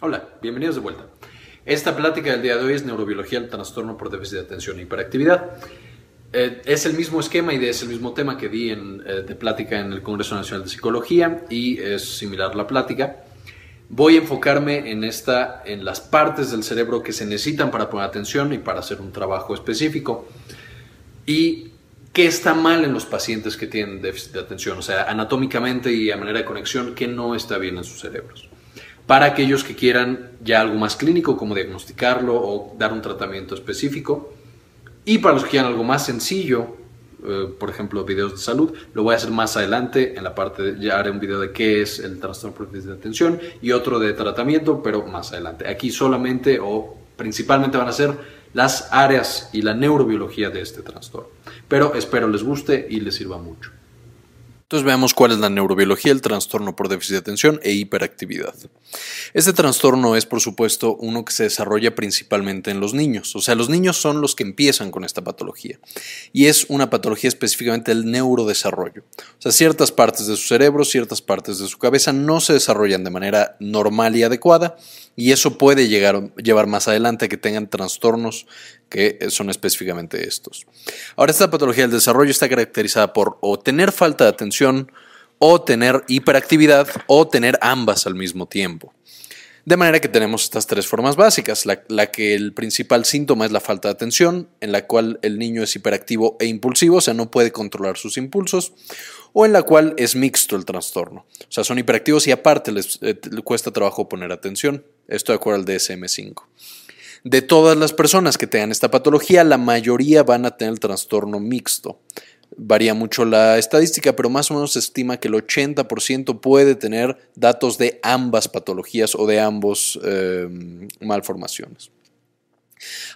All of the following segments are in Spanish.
Hola, bienvenidos de vuelta. Esta plática del día de hoy es neurobiología del trastorno por déficit de atención e hiperactividad. Eh, es el mismo esquema y es el mismo tema que di en, eh, de plática en el Congreso Nacional de Psicología y es similar la plática. Voy a enfocarme en, esta, en las partes del cerebro que se necesitan para poner atención y para hacer un trabajo específico. Y qué está mal en los pacientes que tienen déficit de atención, o sea, anatómicamente y a manera de conexión, qué no está bien en sus cerebros. Para aquellos que quieran ya algo más clínico, como diagnosticarlo o dar un tratamiento específico. Y para los que quieran algo más sencillo, eh, por ejemplo, videos de salud, lo voy a hacer más adelante. En la parte, ya haré un video de qué es el trastorno de atención y otro de tratamiento, pero más adelante. Aquí solamente o principalmente van a ser las áreas y la neurobiología de este trastorno. Pero espero les guste y les sirva mucho. Entonces veamos cuál es la neurobiología del trastorno por déficit de atención e hiperactividad. Este trastorno es, por supuesto, uno que se desarrolla principalmente en los niños. O sea, los niños son los que empiezan con esta patología. Y es una patología específicamente del neurodesarrollo. O sea, ciertas partes de su cerebro, ciertas partes de su cabeza no se desarrollan de manera normal y adecuada. Y eso puede llegar, llevar más adelante a que tengan trastornos que son específicamente estos. Ahora, esta patología del desarrollo está caracterizada por o tener falta de atención, o tener hiperactividad, o tener ambas al mismo tiempo. De manera que tenemos estas tres formas básicas, la, que el principal síntoma es la falta de atención, en la cual el niño es hiperactivo e impulsivo, o sea, no puede controlar sus impulsos, o en la cual es mixto el trastorno, o sea, son hiperactivos y aparte les, eh, les cuesta trabajo poner atención, esto de acuerdo al DSM-5. De todas las personas que tengan esta patología, la mayoría van a tener el trastorno mixto. Varía mucho la estadística, pero más o menos se estima que el 80% puede tener datos de ambas patologías o de ambos eh, malformaciones.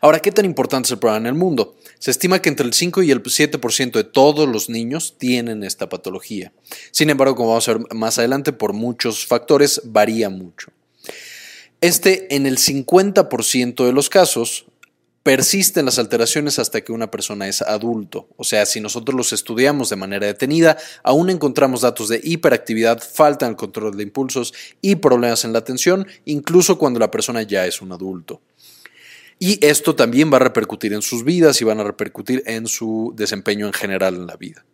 Ahora, ¿qué tan importante es el problema en el mundo? Se estima que entre el 5 y el 7% de todos los niños tienen esta patología. Sin embargo, como vamos a ver más adelante, por muchos factores varía mucho. Este, en el 50% de los casos, persisten las alteraciones hasta que una persona es adulto. O sea, si nosotros los estudiamos de manera detenida, aún encontramos datos de hiperactividad, falta en el control de impulsos y problemas en la atención, incluso cuando la persona ya es un adulto. Y esto también va a repercutir en sus vidas y van a repercutir en su desempeño en general en la vida.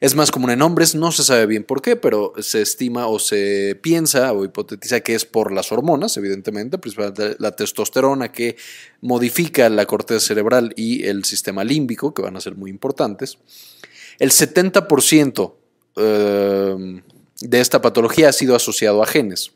Es más común en hombres, no se sabe bien por qué, pero se estima o se piensa o hipotetiza que es por las hormonas, evidentemente, principalmente la testosterona que modifica la corteza cerebral y el sistema límbico, que van a ser muy importantes. El 70% eh, de esta patología ha sido asociado a genes.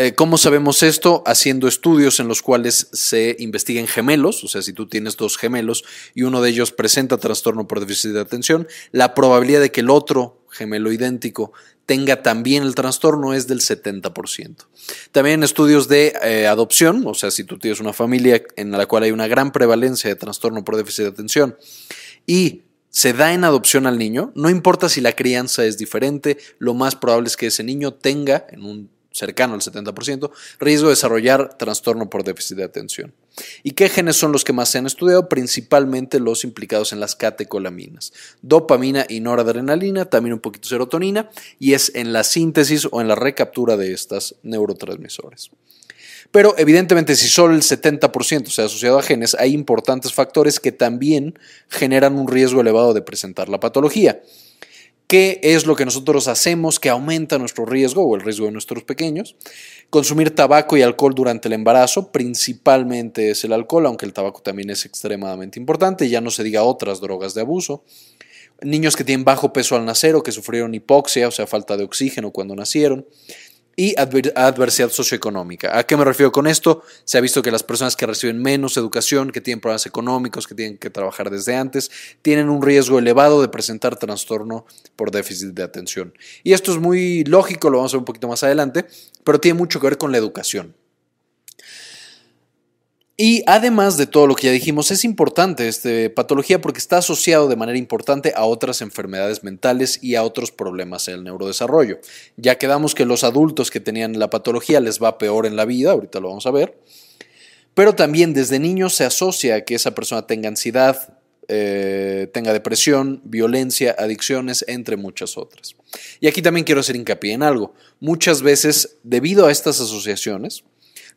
Eh, ¿Cómo sabemos esto? Haciendo estudios en los cuales se investiguen gemelos, o sea, si tú tienes dos gemelos y uno de ellos presenta trastorno por déficit de atención, la probabilidad de que el otro gemelo idéntico tenga también el trastorno es del 70%. También estudios de eh, adopción, o sea, si tú tienes una familia en la cual hay una gran prevalencia de trastorno por déficit de atención y se da en adopción al niño, no importa si la crianza es diferente, lo más probable es que ese niño tenga en un cercano al 70%, riesgo de desarrollar trastorno por déficit de atención. ¿Y qué genes son los que más se han estudiado? Principalmente los implicados en las catecolaminas, dopamina y noradrenalina, también un poquito serotonina, y es en la síntesis o en la recaptura de estas neurotransmisores. Pero evidentemente si solo el 70% se ha asociado a genes, hay importantes factores que también generan un riesgo elevado de presentar la patología. ¿Qué es lo que nosotros hacemos que aumenta nuestro riesgo o el riesgo de nuestros pequeños? Consumir tabaco y alcohol durante el embarazo, principalmente es el alcohol, aunque el tabaco también es extremadamente importante, ya no se diga otras drogas de abuso. Niños que tienen bajo peso al nacer o que sufrieron hipoxia, o sea, falta de oxígeno cuando nacieron y adversidad socioeconómica. ¿A qué me refiero con esto? Se ha visto que las personas que reciben menos educación, que tienen problemas económicos, que tienen que trabajar desde antes, tienen un riesgo elevado de presentar trastorno por déficit de atención. Y esto es muy lógico, lo vamos a ver un poquito más adelante, pero tiene mucho que ver con la educación. Y además de todo lo que ya dijimos, es importante esta patología porque está asociado de manera importante a otras enfermedades mentales y a otros problemas en el neurodesarrollo. Ya quedamos que los adultos que tenían la patología les va peor en la vida, ahorita lo vamos a ver, pero también desde niños se asocia a que esa persona tenga ansiedad, eh, tenga depresión, violencia, adicciones, entre muchas otras. Y aquí también quiero hacer hincapié en algo. Muchas veces, debido a estas asociaciones,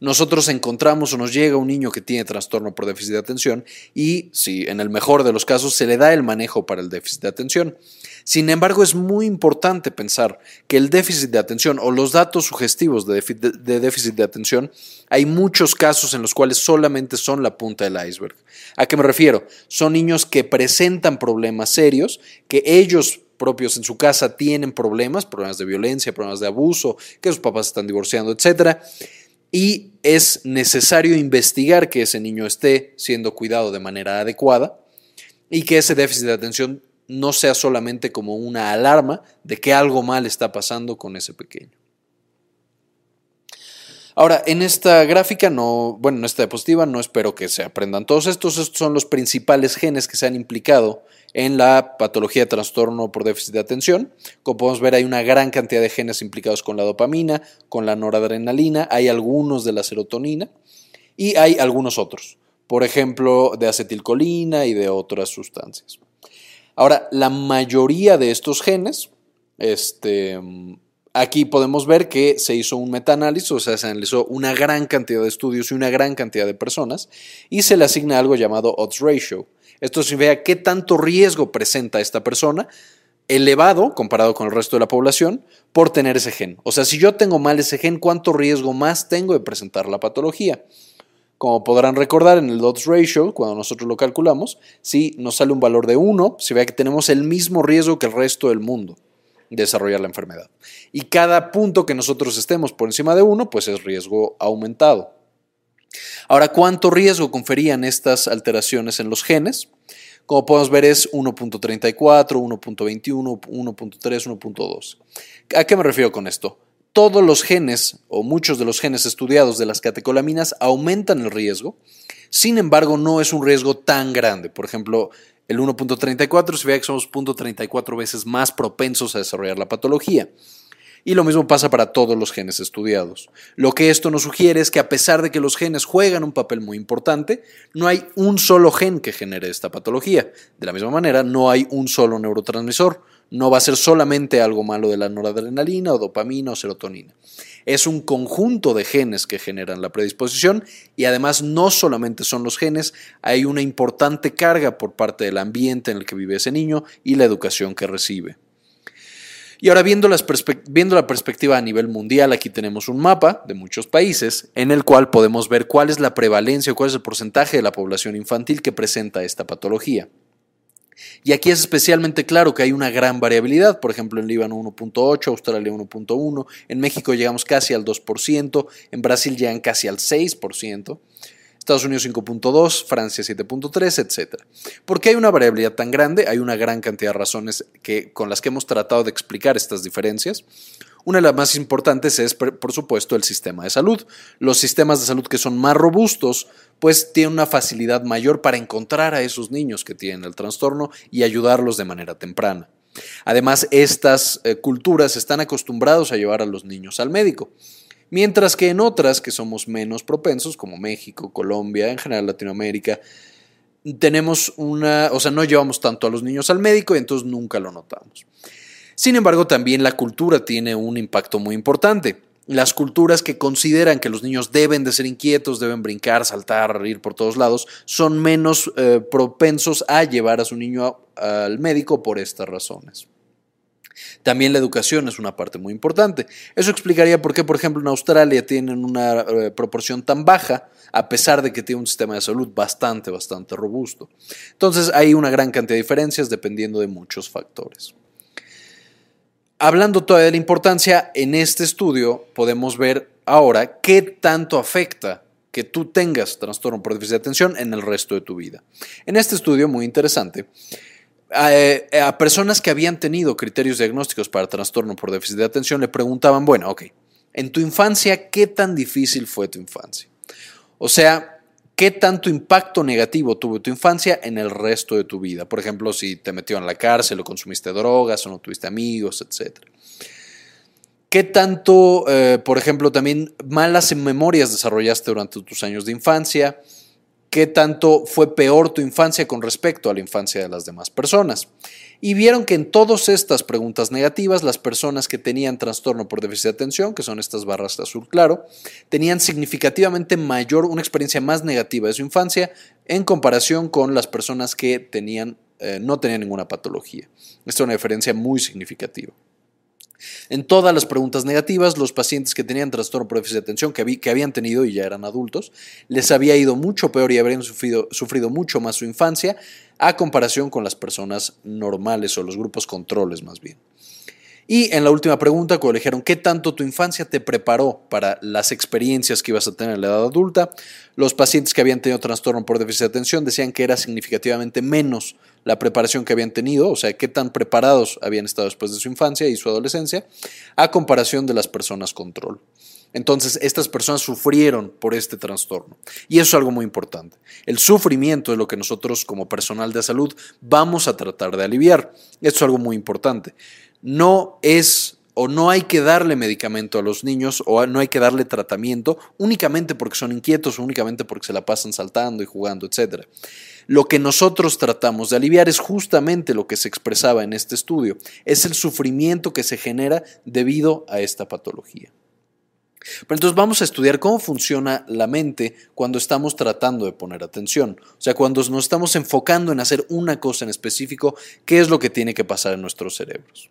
nosotros encontramos o nos llega un niño que tiene trastorno por déficit de atención y, si en el mejor de los casos, se le da el manejo para el déficit de atención. Sin embargo, es muy importante pensar que el déficit de atención o los datos sugestivos de déficit de atención, hay muchos casos en los cuales solamente son la punta del iceberg. ¿A qué me refiero? Son niños que presentan problemas serios, que ellos propios en su casa tienen problemas, problemas de violencia, problemas de abuso, que sus papás están divorciando, etcétera y es necesario investigar que ese niño esté siendo cuidado de manera adecuada y que ese déficit de atención no sea solamente como una alarma de que algo mal está pasando con ese pequeño. Ahora, en esta gráfica, no, bueno, en esta diapositiva, no espero que se aprendan todos estos. Estos son los principales genes que se han implicado en la patología de trastorno por déficit de atención. Como podemos ver, hay una gran cantidad de genes implicados con la dopamina, con la noradrenalina, hay algunos de la serotonina y hay algunos otros, por ejemplo, de acetilcolina y de otras sustancias. Ahora, la mayoría de estos genes, este, Aquí podemos ver que se hizo un metaanálisis, o sea, se analizó una gran cantidad de estudios y una gran cantidad de personas y se le asigna algo llamado odds ratio. Esto significa qué tanto riesgo presenta esta persona elevado comparado con el resto de la población por tener ese gen. O sea, si yo tengo mal ese gen, ¿cuánto riesgo más tengo de presentar la patología? Como podrán recordar en el odds ratio, cuando nosotros lo calculamos, si nos sale un valor de 1, se ve que tenemos el mismo riesgo que el resto del mundo desarrollar la enfermedad. Y cada punto que nosotros estemos por encima de 1, pues es riesgo aumentado. Ahora, ¿cuánto riesgo conferían estas alteraciones en los genes? Como podemos ver es 1.34, 1.21, 1.3, 1.2. ¿A qué me refiero con esto? Todos los genes o muchos de los genes estudiados de las catecolaminas aumentan el riesgo, sin embargo no es un riesgo tan grande. Por ejemplo, el 1.34 se ve que somos 0.34 veces más propensos a desarrollar la patología. Y lo mismo pasa para todos los genes estudiados. Lo que esto nos sugiere es que a pesar de que los genes juegan un papel muy importante, no hay un solo gen que genere esta patología. De la misma manera, no hay un solo neurotransmisor. No va a ser solamente algo malo de la noradrenalina o dopamina o serotonina. Es un conjunto de genes que generan la predisposición y además no solamente son los genes, hay una importante carga por parte del ambiente en el que vive ese niño y la educación que recibe. Y ahora viendo, viendo, la perspectiva a nivel mundial, aquí tenemos un mapa de muchos países en el cual podemos ver cuál es la prevalencia o cuál es el porcentaje de la población infantil que presenta esta patología. Y aquí es especialmente claro que hay una gran variabilidad, por ejemplo en Líbano 1.8, Australia 1.1, en México llegamos casi al 2%, en Brasil llegan casi al 6%. Estados Unidos 5.2, Francia 7.3, etc. ¿Por qué hay una variabilidad tan grande? Hay una gran cantidad de razones que, con las que hemos tratado de explicar estas diferencias. Una de las más importantes es, por supuesto, el sistema de salud. Los sistemas de salud que son más robustos, pues tienen una facilidad mayor para encontrar a esos niños que tienen el trastorno y ayudarlos de manera temprana. Además, estas eh, culturas están acostumbrados a llevar a los niños al médico. Mientras que en otras que somos menos propensos, como México, Colombia, en general Latinoamérica, tenemos una, o sea, no llevamos tanto a los niños al médico y entonces nunca lo notamos. Sin embargo, también la cultura tiene un impacto muy importante. Las culturas que consideran que los niños deben de ser inquietos, deben brincar, saltar, ir por todos lados, son menos eh, propensos a llevar a su niño al médico por estas razones. También la educación es una parte muy importante. Eso explicaría por qué, por ejemplo, en Australia tienen una eh, proporción tan baja, a pesar de que tiene un sistema de salud bastante, bastante robusto. Entonces hay una gran cantidad de diferencias dependiendo de muchos factores. Hablando todavía de la importancia, en este estudio podemos ver ahora qué tanto afecta que tú tengas trastorno por déficit de atención en el resto de tu vida. En este estudio, muy interesante, eh, a, personas que habían tenido criterios diagnósticos para trastorno por déficit de atención le preguntaban, bueno, ok, en tu infancia, ¿qué tan difícil fue tu infancia? O sea, ¿qué tanto impacto negativo tuvo tu infancia en el resto de tu vida? Por ejemplo, si te metió en la cárcel o consumiste drogas o no tuviste amigos, etc. ¿Qué tanto, eh, por ejemplo, también malas memorias desarrollaste durante tus años de infancia? qué tanto fue peor tu infancia con respecto a la infancia de las demás personas. Y vieron que en todas estas preguntas negativas, las personas que tenían trastorno por déficit de atención, que son estas barras de azul claro, tenían significativamente mayor, una experiencia más negativa de su infancia en comparación con las personas que tenían, eh, no tenían ninguna patología. Esta es una diferencia muy significativa. En todas las preguntas negativas, los pacientes que tenían trastorno por déficit de atención, que, que, habían tenido y ya eran adultos, les había ido mucho peor y habrían sufrido, sufrido mucho más su infancia a comparación con las personas normales o los grupos controles más bien. Y en la última pregunta, cuando dijeron qué tanto tu infancia te preparó para las experiencias que ibas a tener en la edad adulta, los pacientes que habían tenido trastorno por déficit de atención decían que era significativamente menos la preparación que habían tenido, o sea, qué tan preparados habían estado después de su infancia y su adolescencia, a comparación de las personas control. Entonces, estas personas sufrieron por este trastorno. Y eso es algo muy importante. El sufrimiento es lo que nosotros como personal de salud vamos a tratar de aliviar. Esto es algo muy importante. No es o no hay que darle medicamento a los niños o no hay que darle tratamiento únicamente porque son inquietos únicamente porque se la pasan saltando y jugando, etc. Lo que nosotros tratamos de aliviar es justamente lo que se expresaba en este estudio, es el sufrimiento que se genera debido a esta patología. Pero entonces vamos a estudiar cómo funciona la mente cuando estamos tratando de poner atención. O sea, cuando nos estamos enfocando en hacer una cosa en específico, ¿qué es lo que tiene que pasar en nuestros cerebros?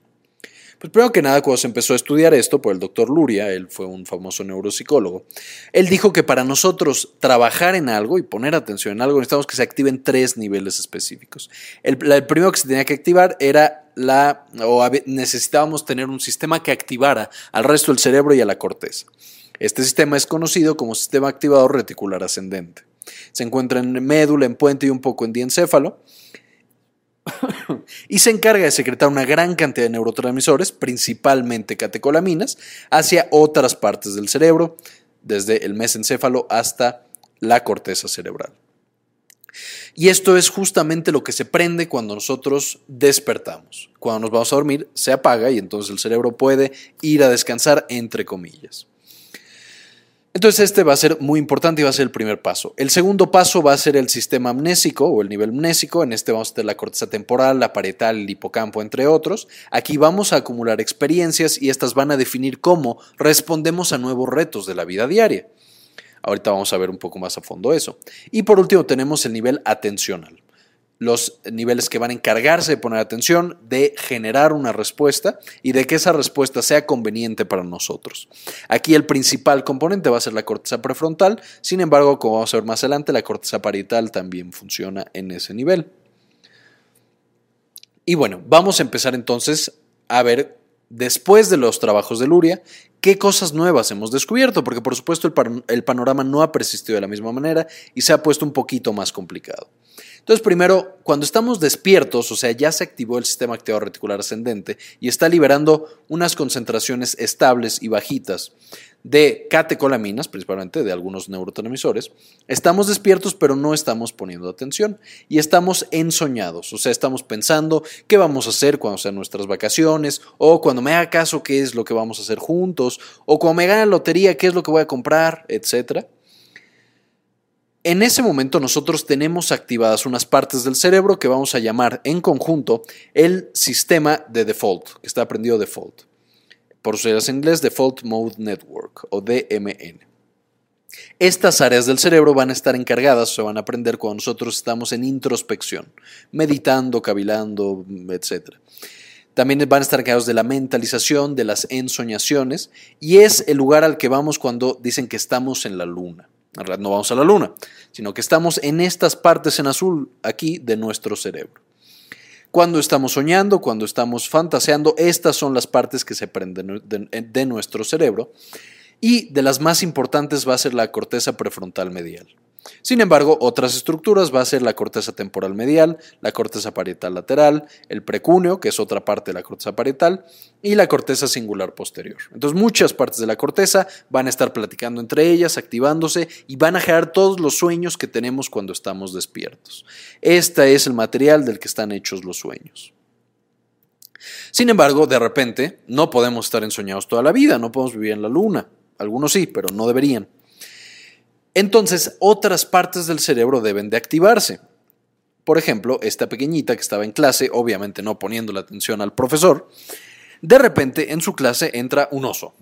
Pues primero que nada, cuando se empezó a estudiar esto por el doctor Luria, él fue un famoso neuropsicólogo, él dijo que para nosotros trabajar en algo y poner atención en algo necesitamos que se activen tres niveles específicos. El, primero que se tenía que activar era o necesitábamos tener un sistema que activara al resto del cerebro y a la corteza. Este sistema es conocido como sistema activador reticular ascendente. Se encuentra en médula, en puente y un poco en diencéfalo y se encarga de secretar una gran cantidad de neurotransmisores, principalmente catecolaminas, hacia otras partes del cerebro, desde el mesencéfalo hasta la corteza cerebral. Y esto es justamente lo que se prende cuando nosotros despertamos. Cuando nos vamos a dormir, se apaga y entonces el cerebro puede ir a descansar, entre comillas. Entonces este va a ser muy importante y va a ser el primer paso. El segundo paso va a ser el sistema amnésico o el nivel amnésico. En este vamos a tener la corteza temporal, la parietal, el hipocampo, entre otros. Aquí vamos a acumular experiencias y estas van a definir cómo respondemos a nuevos retos de la vida diaria. Ahorita vamos a ver un poco más a fondo eso. Y por último tenemos el nivel atencional los niveles que van a encargarse de poner atención, de generar una respuesta y de que esa respuesta sea conveniente para nosotros. Aquí el principal componente va a ser la corteza prefrontal, sin embargo, como vamos a ver más adelante, la corteza parietal también funciona en ese nivel. Y bueno, vamos a empezar entonces a ver, después de los trabajos de Luria, qué cosas nuevas hemos descubierto, porque por supuesto el, panorama no ha persistido de la misma manera y se ha puesto un poquito más complicado. Entonces, primero, cuando estamos despiertos, o sea, ya se activó el sistema activador reticular ascendente y está liberando unas concentraciones estables y bajitas de catecolaminas, principalmente de algunos neurotransmisores, estamos despiertos pero no estamos poniendo atención y estamos ensoñados, o sea, estamos pensando qué vamos a hacer cuando sean nuestras vacaciones o cuando me haga caso qué es lo que vamos a hacer juntos o cuando me gane la lotería qué es lo que voy a comprar, etcétera. En ese momento nosotros tenemos activadas unas partes del cerebro que vamos a llamar en conjunto el sistema de default, que está aprendido default. Por su en inglés, Default Mode Network o DMN. Estas áreas del cerebro van a estar encargadas, se van a aprender cuando nosotros estamos en introspección, meditando, cavilando, etc. También van a estar encargados de la mentalización, de las ensoñaciones, y es el lugar al que vamos cuando dicen que estamos en la luna. En realidad no vamos a la luna, sino que estamos en estas partes en azul aquí de nuestro cerebro. Cuando estamos soñando, cuando estamos fantaseando, estas son las partes que se prenden de, nuestro cerebro. Y de las más importantes va a ser la corteza prefrontal medial. Sin embargo, otras estructuras va a ser la corteza temporal medial, la corteza parietal lateral, el precúneo, que es otra parte de la corteza parietal, y la corteza singular posterior. Entonces, muchas partes de la corteza van a estar platicando entre ellas, activándose y van a generar todos los sueños que tenemos cuando estamos despiertos. Este es el material del que están hechos los sueños. Sin embargo, de repente, no podemos estar ensoñados toda la vida, no podemos vivir en la luna. Algunos sí, pero no deberían. Entonces otras partes del cerebro deben de activarse. Por ejemplo, esta pequeñita que estaba en clase, obviamente no poniendo la atención al profesor, de repente en su clase entra un oso.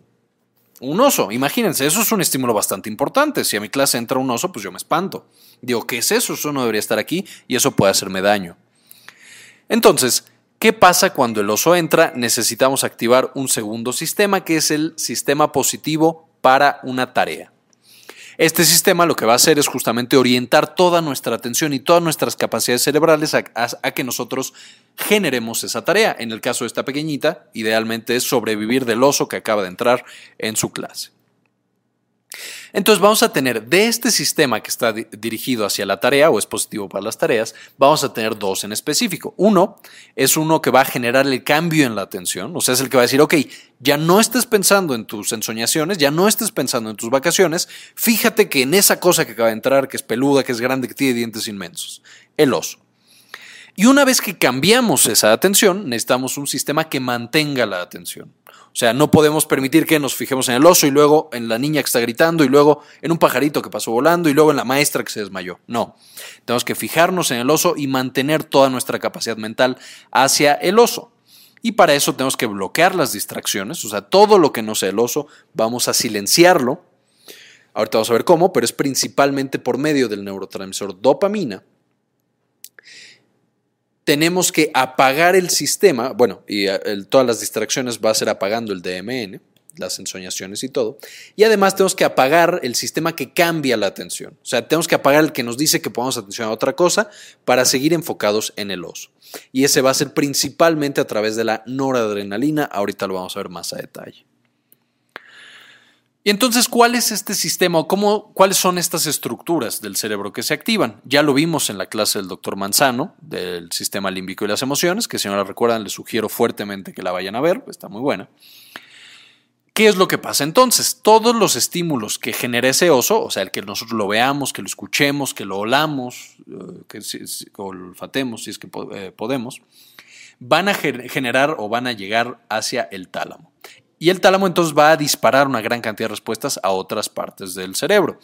Un oso, imagínense, eso es un estímulo bastante importante. Si a mi clase entra un oso, pues yo me espanto. Digo, ¿qué es eso? Eso no debería estar aquí y eso puede hacerme daño. Entonces, ¿qué pasa cuando el oso entra? Necesitamos activar un segundo sistema que es el sistema positivo para una tarea. Este sistema lo que va a hacer es justamente orientar toda nuestra atención y todas nuestras capacidades cerebrales a, que nosotros generemos esa tarea. En el caso de esta pequeñita, idealmente es sobrevivir del oso que acaba de entrar en su clase. Entonces vamos a tener de este sistema que está dirigido hacia la tarea o es positivo para las tareas, vamos a tener dos en específico. Uno es uno que va a generar el cambio en la atención, o sea, es el que va a decir, ok, ya no estés pensando en tus ensoñaciones, ya no estés pensando en tus vacaciones, fíjate que en esa cosa que acaba de entrar, que es peluda, que es grande, que tiene dientes inmensos, el oso. Y una vez que cambiamos esa atención, necesitamos un sistema que mantenga la atención. Sea, no podemos permitir que nos fijemos en el oso y luego en la niña que está gritando y luego en un pajarito que pasó volando y luego en la maestra que se desmayó. No, tenemos que fijarnos en el oso y mantener toda nuestra capacidad mental hacia el oso. Y para eso tenemos que bloquear las distracciones, o sea, todo lo que no sea el oso, vamos a silenciarlo. Ahorita vamos a ver cómo, pero es principalmente por medio del neurotransmisor dopamina, tenemos que apagar el sistema, bueno, y eh, todas las distracciones va a ser apagando el DMN, las ensoñaciones y todo. Y además tenemos que apagar el sistema que cambia la atención. O sea, tenemos que apagar el que nos dice que pongamos atención a otra cosa para seguir enfocados en el oso. Y ese va a ser principalmente a través de la noradrenalina. Ahorita lo vamos a ver más a detalle. Y entonces, ¿cuál es este sistema o cómo, cuáles son estas estructuras del cerebro que se activan? Ya lo vimos en la clase del doctor Manzano, del sistema límbico y las emociones, que si no la recuerdan, les sugiero fuertemente que la vayan a ver, está muy buena. ¿Qué es lo que pasa entonces? Todos los estímulos que genera ese oso, o sea, el que nosotros lo veamos, que lo escuchemos, que lo olamos, eh, que olfatemos si es que eh, podemos, van a generar o van a llegar hacia el tálamo. Y el tálamo entonces va a disparar una gran cantidad de respuestas a otras partes del cerebro.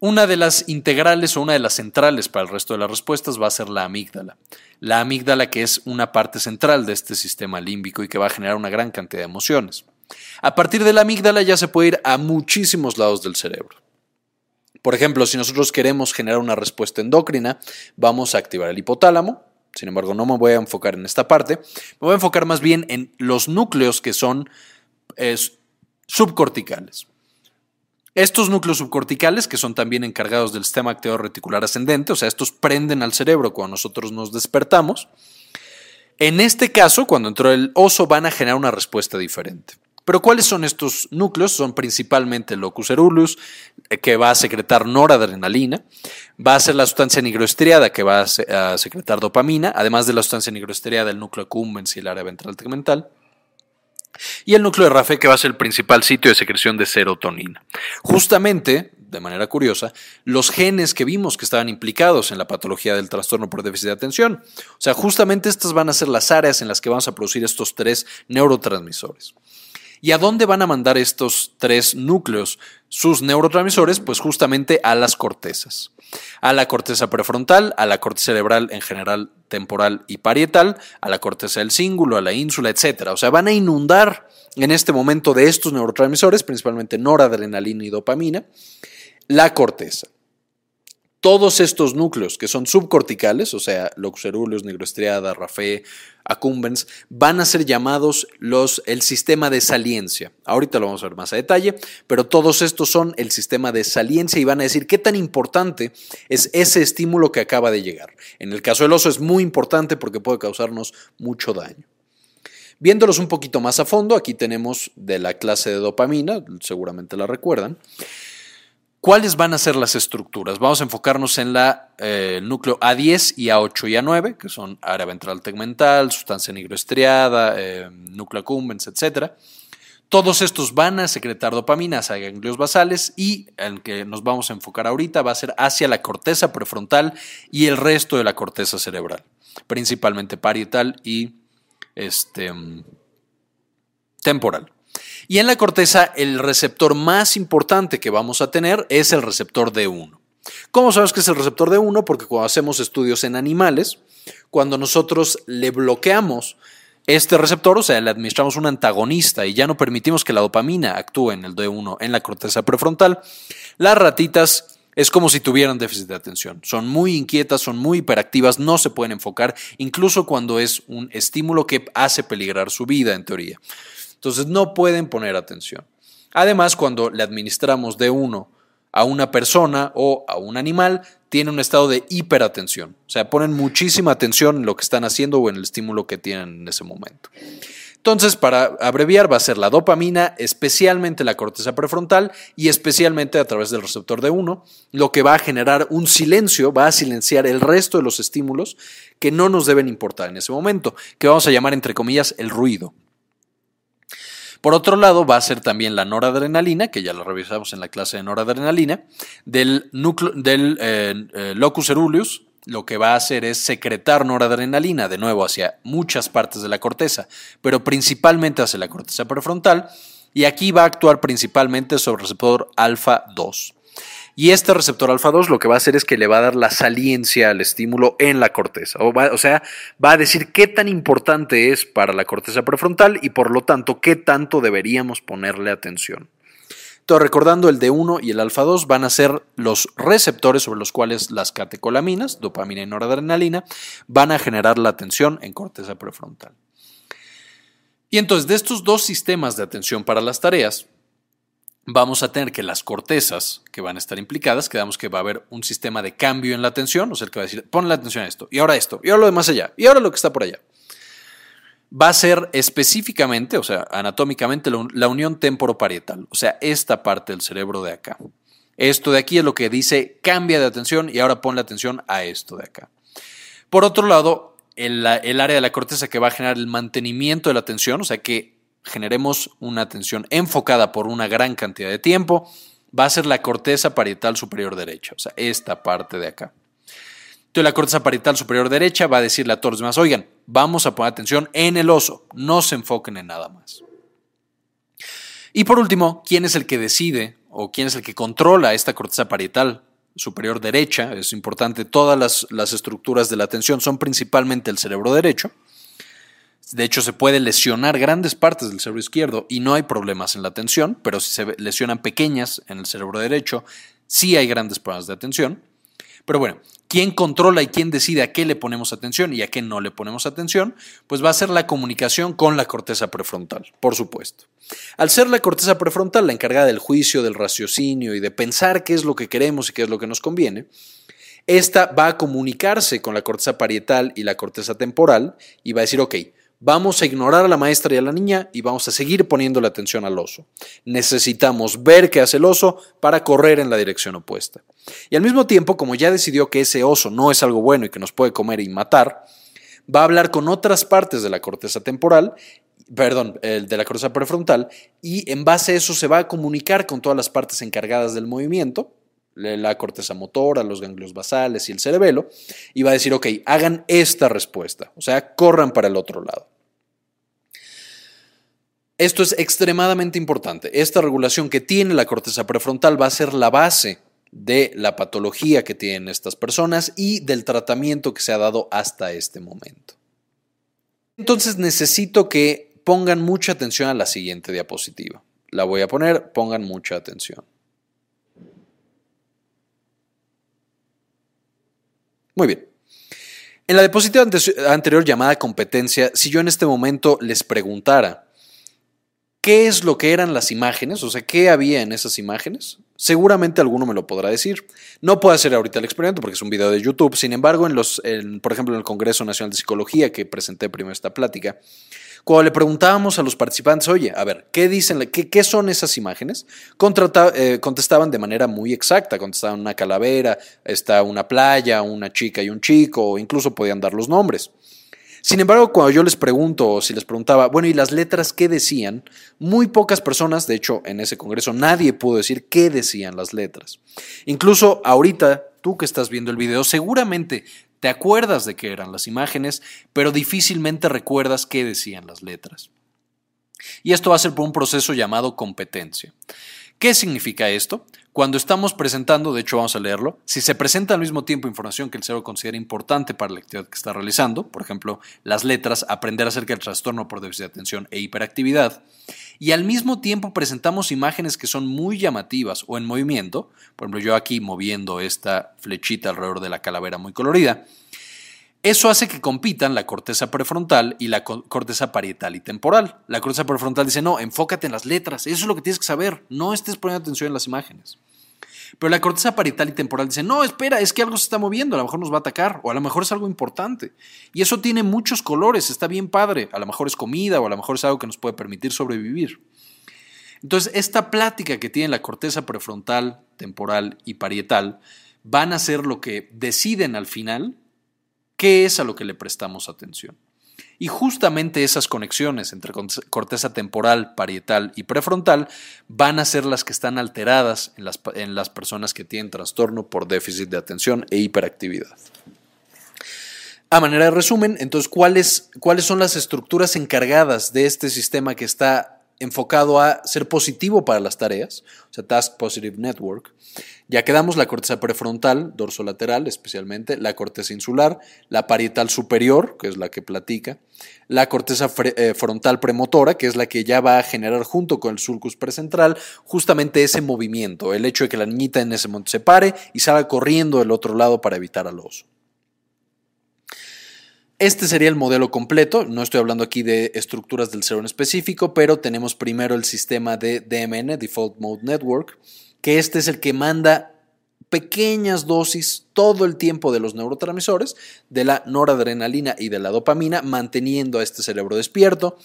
Una de las integrales o una de las centrales para el resto de las respuestas va a ser la amígdala. La amígdala que es una parte central de este sistema límbico y que va a generar una gran cantidad de emociones. A partir de la amígdala ya se puede ir a muchísimos lados del cerebro. Por ejemplo, si nosotros queremos generar una respuesta endocrina, vamos a activar el hipotálamo, sin embargo, no me voy a enfocar en esta parte. Me voy a enfocar más bien en los núcleos que son subcorticales. Estos núcleos subcorticales, que son también encargados del sistema activador reticular ascendente, o sea, estos prenden al cerebro cuando nosotros nos despertamos, en este caso, cuando entró el oso, van a generar una respuesta diferente. Pero ¿cuáles son estos núcleos? Son principalmente el locus ceruleus, eh, que va a secretar noradrenalina, va a ser la sustancia nigroestriada, que va a secretar dopamina, además de la sustancia nigroestriada, el núcleo accumbens y el área ventral tegmental, y el núcleo de RAFE, que va a ser el principal sitio de secreción de serotonina. Justamente, de manera curiosa, los genes que vimos que estaban implicados en la patología del trastorno por déficit de atención. O sea, justamente estas van a ser las áreas en las que vamos a producir estos tres neurotransmisores. ¿Y a dónde van a mandar estos tres núcleos? Sus neurotransmisores, pues justamente a las cortezas. A la corteza prefrontal, a la corteza cerebral en general temporal y parietal, a la corteza del cíngulo, a la ínsula, etc. O sea, van a inundar en este momento de estos neurotransmisores, principalmente noradrenalina y dopamina, la corteza todos estos núcleos que son subcorticales, o sea, loxeruleus, nigroestriada, rafé, accumbens, van a ser llamados los, el sistema de saliencia. Ahorita lo vamos a ver más a detalle, pero todos estos son el sistema de saliencia y van a decir qué tan importante es ese estímulo que acaba de llegar. En el caso del oso es muy importante porque puede causarnos mucho daño. Viéndolos un poquito más a fondo, aquí tenemos de la clase de dopamina, seguramente la recuerdan. ¿Cuáles van a ser las estructuras? Vamos a enfocarnos en la, eh, el núcleo A10 y A8 y A9, que son área ventral tegmental, sustancia nigroestriada, eh, núcleo accumbens, etc. Todos estos van a secretar dopamina hacia ganglios basales y el que nos vamos a enfocar ahorita va a ser hacia la corteza prefrontal y el resto de la corteza cerebral, principalmente parietal y este, temporal. Y en la corteza el receptor más importante que vamos a tener es el receptor D1. ¿Cómo sabes que es el receptor D1? Porque cuando hacemos estudios en animales, cuando nosotros le bloqueamos este receptor, o sea, le administramos un antagonista y ya no permitimos que la dopamina actúe en el D1 en la corteza prefrontal, las ratitas es como si tuvieran déficit de atención. Son muy inquietas, son muy hiperactivas, no se pueden enfocar, incluso cuando es un estímulo que hace peligrar su vida, en teoría. Entonces no pueden poner atención. Además, cuando le administramos D1 a una persona o a un animal, tiene un estado de hiperatención. O sea, ponen muchísima atención en lo que están haciendo o en el estímulo que tienen en ese momento. Entonces, para abreviar, va a ser la dopamina, especialmente la corteza prefrontal y especialmente a través del receptor D1, lo que va a generar un silencio, va a silenciar el resto de los estímulos que no nos deben importar en ese momento, que vamos a llamar entre comillas el ruido. Por otro lado, va a ser también la noradrenalina, que ya la revisamos en la clase de noradrenalina, del, núcleo, del eh, eh, locus ceruleus, lo que va a hacer es secretar noradrenalina de nuevo hacia muchas partes de la corteza, pero principalmente hacia la corteza prefrontal, y aquí va a actuar principalmente sobre el receptor alfa 2. Y este receptor alfa 2 lo que va a hacer es que le va a dar la saliencia al estímulo en la corteza. O, sea, va a decir qué tan importante es para la corteza prefrontal y por lo tanto qué tanto deberíamos ponerle atención. Entonces, recordando el D1 y el alfa 2 van a ser los receptores sobre los cuales las catecolaminas, dopamina y noradrenalina, van a generar la atención en corteza prefrontal. Y entonces, de estos dos sistemas de atención para las tareas, vamos a tener que las cortezas que van a estar implicadas, quedamos que va a haber un sistema de cambio en la atención, o sea, el que va a decir, pon la atención a esto, y ahora esto, y ahora lo de más allá, y ahora lo que está por allá. Va a ser específicamente, o sea, anatómicamente, la unión temporoparietal, o sea, esta parte del cerebro de acá. Esto de aquí es lo que dice cambia de atención y ahora pon la atención a esto de acá. Por otro lado, el área de la corteza que va a generar el mantenimiento de la atención, o sea, que generemos una atención enfocada por una gran cantidad de tiempo, va a ser la corteza parietal superior derecha, o sea, esta parte de acá. Entonces la corteza parietal superior derecha va a decirle a todos los demás, oigan, vamos a poner atención en el oso, no se enfoquen en nada más. Y por último, ¿quién es el que decide o quién es el que controla esta corteza parietal superior derecha? Es importante, todas las, las estructuras de la atención son principalmente el cerebro derecho. De hecho, se puede lesionar grandes partes del cerebro izquierdo y no hay problemas en la atención, pero si se lesionan pequeñas en el cerebro derecho, sí hay grandes problemas de atención. Pero bueno, ¿quién controla y quién decide a qué le ponemos atención y a qué no le ponemos atención? Pues va a ser la comunicación con la corteza prefrontal, por supuesto. Al ser la corteza prefrontal la encargada del juicio, del raciocinio y de pensar qué es lo que queremos y qué es lo que nos conviene, esta va a comunicarse con la corteza parietal y la corteza temporal y va a decir, ok, Vamos a ignorar a la maestra y a la niña y vamos a seguir poniendo la atención al oso. Necesitamos ver qué hace el oso para correr en la dirección opuesta. Y al mismo tiempo, como ya decidió que ese oso no es algo bueno y que nos puede comer y matar, va a hablar con otras partes de la corteza temporal, perdón, de la corteza prefrontal, y en base a eso se va a comunicar con todas las partes encargadas del movimiento, la corteza motora, los ganglios basales y el cerebelo, y va a decir, ok, hagan esta respuesta, o sea, corran para el otro lado. Esto es extremadamente importante. Esta regulación que tiene la corteza prefrontal va a ser la base de la patología que tienen estas personas y del tratamiento que se ha dado hasta este momento. Entonces necesito que pongan mucha atención a la siguiente diapositiva. La voy a poner, pongan mucha atención. Muy bien. En la diapositiva anterior llamada competencia, si yo en este momento les preguntara qué es lo que eran las imágenes, o sea, qué había en esas imágenes, seguramente alguno me lo podrá decir. No puedo hacer ahorita el experimento porque es un video de YouTube, sin embargo, en los, por ejemplo, en el Congreso Nacional de Psicología que presenté primero esta plática, cuando le preguntábamos a los participantes, oye, a ver, ¿qué dicen? ¿Qué, son esas imágenes? Eh, contestaban de manera muy exacta, contestaban una calavera, está una playa, una chica y un chico, o incluso podían dar los nombres. Sin embargo, cuando yo les pregunto, o si les preguntaba, bueno, ¿y las letras qué decían? Muy pocas personas, de hecho, en ese congreso nadie pudo decir qué decían las letras. Incluso ahorita, tú que estás viendo el video, seguramente te acuerdas de qué eran las imágenes, pero difícilmente recuerdas qué decían las letras. Y esto va a ser por un proceso llamado competencia. ¿Qué significa esto? Cuando estamos presentando, de hecho vamos a leerlo, si se presenta al mismo tiempo información que el cerebro considera importante para la actividad que está realizando, por ejemplo, las letras, aprender acerca del trastorno por déficit de atención e hiperactividad, y al mismo tiempo presentamos imágenes que son muy llamativas o en movimiento, por ejemplo yo aquí moviendo esta flechita alrededor de la calavera muy colorida, eso hace que compitan la corteza prefrontal y la corteza parietal y temporal. La corteza prefrontal dice, no, enfócate en las letras, eso es lo que tienes que saber, no estés poniendo atención en las imágenes. Pero la corteza parietal y temporal dice, no, espera, es que algo se está moviendo, a lo mejor nos va a atacar, o a lo mejor es algo importante. Y eso tiene muchos colores, está bien padre, a lo mejor es comida, o a lo mejor es algo que nos puede permitir sobrevivir. Entonces, esta plática que tiene la corteza prefrontal, temporal y parietal van a ser lo que deciden al final qué es a lo que le prestamos atención. Y justamente esas conexiones entre corteza temporal, parietal y prefrontal van a ser las que están alteradas en las, en las personas que tienen trastorno por déficit de atención e hiperactividad. A manera de resumen, entonces, ¿cuáles, ¿cuáles son las estructuras encargadas de este sistema que está enfocado a ser positivo para las tareas, o sea, Task Positive Network. Ya quedamos la corteza prefrontal, dorsolateral especialmente, la corteza insular, la parietal superior, que es la que platica, la corteza eh, frontal premotora, que es la que ya va a generar junto con el sulcus precentral justamente ese movimiento, el hecho de que la niñita en ese momento se pare y salga corriendo del otro lado para evitar al oso. Este sería el modelo completo, no estoy hablando aquí de estructuras del cerebro en específico, pero tenemos primero el sistema de DMN, Default Mode Network, que este es el que manda pequeñas dosis todo el tiempo de los neurotransmisores, de la noradrenalina y de la dopamina, manteniendo a este cerebro despierto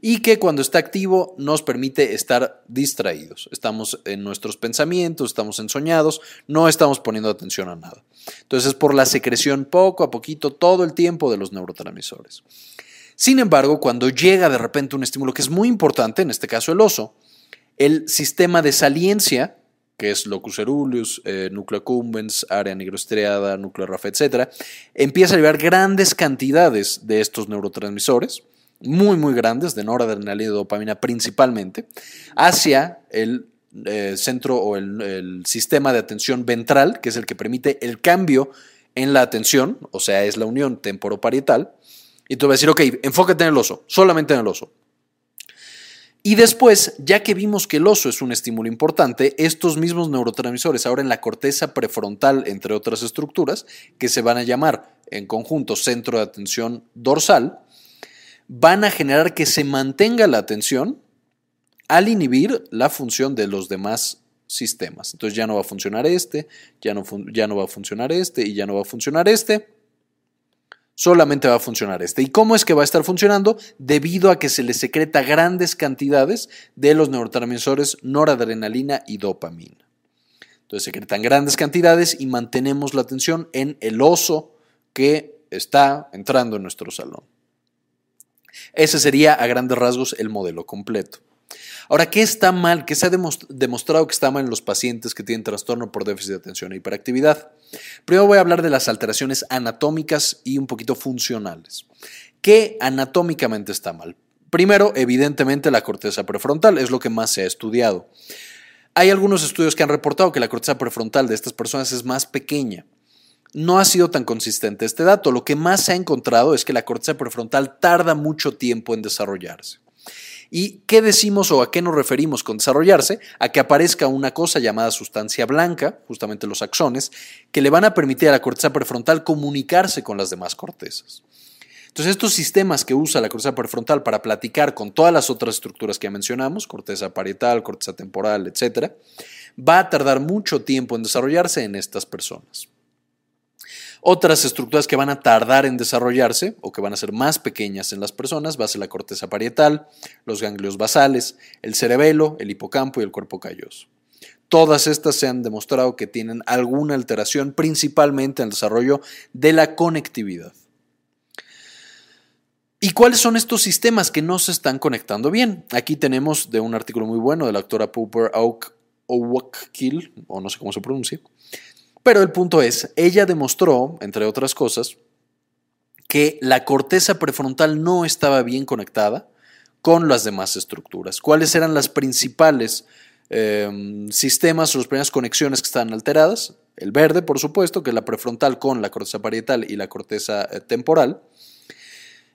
y que cuando está activo nos permite estar distraídos. Estamos en nuestros pensamientos, estamos ensoñados, no estamos poniendo atención a nada. Entonces es por la secreción poco a poquito todo el tiempo de los neurotransmisores. Sin embargo, cuando llega de repente un estímulo que es muy importante, en este caso el oso, el sistema de saliencia que es locus ceruleus, eh, núcleo accumbens, área nigrostriada, núcleo RAF, etc., empieza a llevar grandes cantidades de estos neurotransmisores, muy, muy grandes, de noradrenalina y dopamina principalmente, hacia el eh, centro o el, el, sistema de atención ventral, que es el que permite el cambio en la atención, o sea, es la unión temporoparietal. Y tú vas a decir, ok, enfócate en el oso, solamente en el oso. Y después, ya que vimos que el oso es un estímulo importante, estos mismos neurotransmisores, ahora en la corteza prefrontal, entre otras estructuras, que se van a llamar en conjunto centro de atención dorsal, van a generar que se mantenga la atención al inhibir la función de los demás sistemas. Entonces ya no va a funcionar este, ya no, ya no va a funcionar este y ya no va a funcionar este solamente va a funcionar este. ¿Y cómo es que va a estar funcionando? Debido a que se le secreta grandes cantidades de los neurotransmisores noradrenalina y dopamina. Entonces secretan grandes cantidades y mantenemos la atención en el oso que está entrando en nuestro salón. Ese sería a grandes rasgos el modelo completo. Ahora, ¿qué está mal? ¿Qué se ha demostrado que está mal en los pacientes que tienen trastorno por déficit de atención e hiperactividad? Primero voy a hablar de las alteraciones anatómicas y un poquito funcionales. ¿Qué anatómicamente está mal? Primero, evidentemente, la corteza prefrontal es lo que más se ha estudiado. Hay algunos estudios que han reportado que la corteza prefrontal de estas personas es más pequeña. No ha sido tan consistente este dato. Lo que más se ha encontrado es que la corteza prefrontal tarda mucho tiempo en desarrollarse. ¿Y qué decimos o a qué nos referimos con desarrollarse? A que aparezca una cosa llamada sustancia blanca, justamente los axones, que le van a permitir a la corteza prefrontal comunicarse con las demás cortezas. Entonces, estos sistemas que usa la corteza prefrontal para platicar con todas las otras estructuras que ya mencionamos, corteza parietal, corteza temporal, etc., va a tardar mucho tiempo en desarrollarse en estas personas. Otras estructuras que van a tardar en desarrollarse o que van a ser más pequeñas en las personas va a ser la corteza parietal, los ganglios basales, el cerebelo, el hipocampo y el cuerpo calloso. Todas estas se han demostrado que tienen alguna alteración, principalmente en el desarrollo de la conectividad. ¿Y cuáles son estos sistemas que no se están conectando bien? Aquí tenemos de un artículo muy bueno de la doctora Popper Oak Owakil, o no sé cómo se pronuncia, pero el punto es, ella demostró, entre otras cosas, que la corteza prefrontal no estaba bien conectada con las demás estructuras. ¿Cuáles eran las principales eh, sistemas o las primeras conexiones que estaban alteradas? El verde, por supuesto, que es la prefrontal con la corteza parietal y la corteza eh, temporal.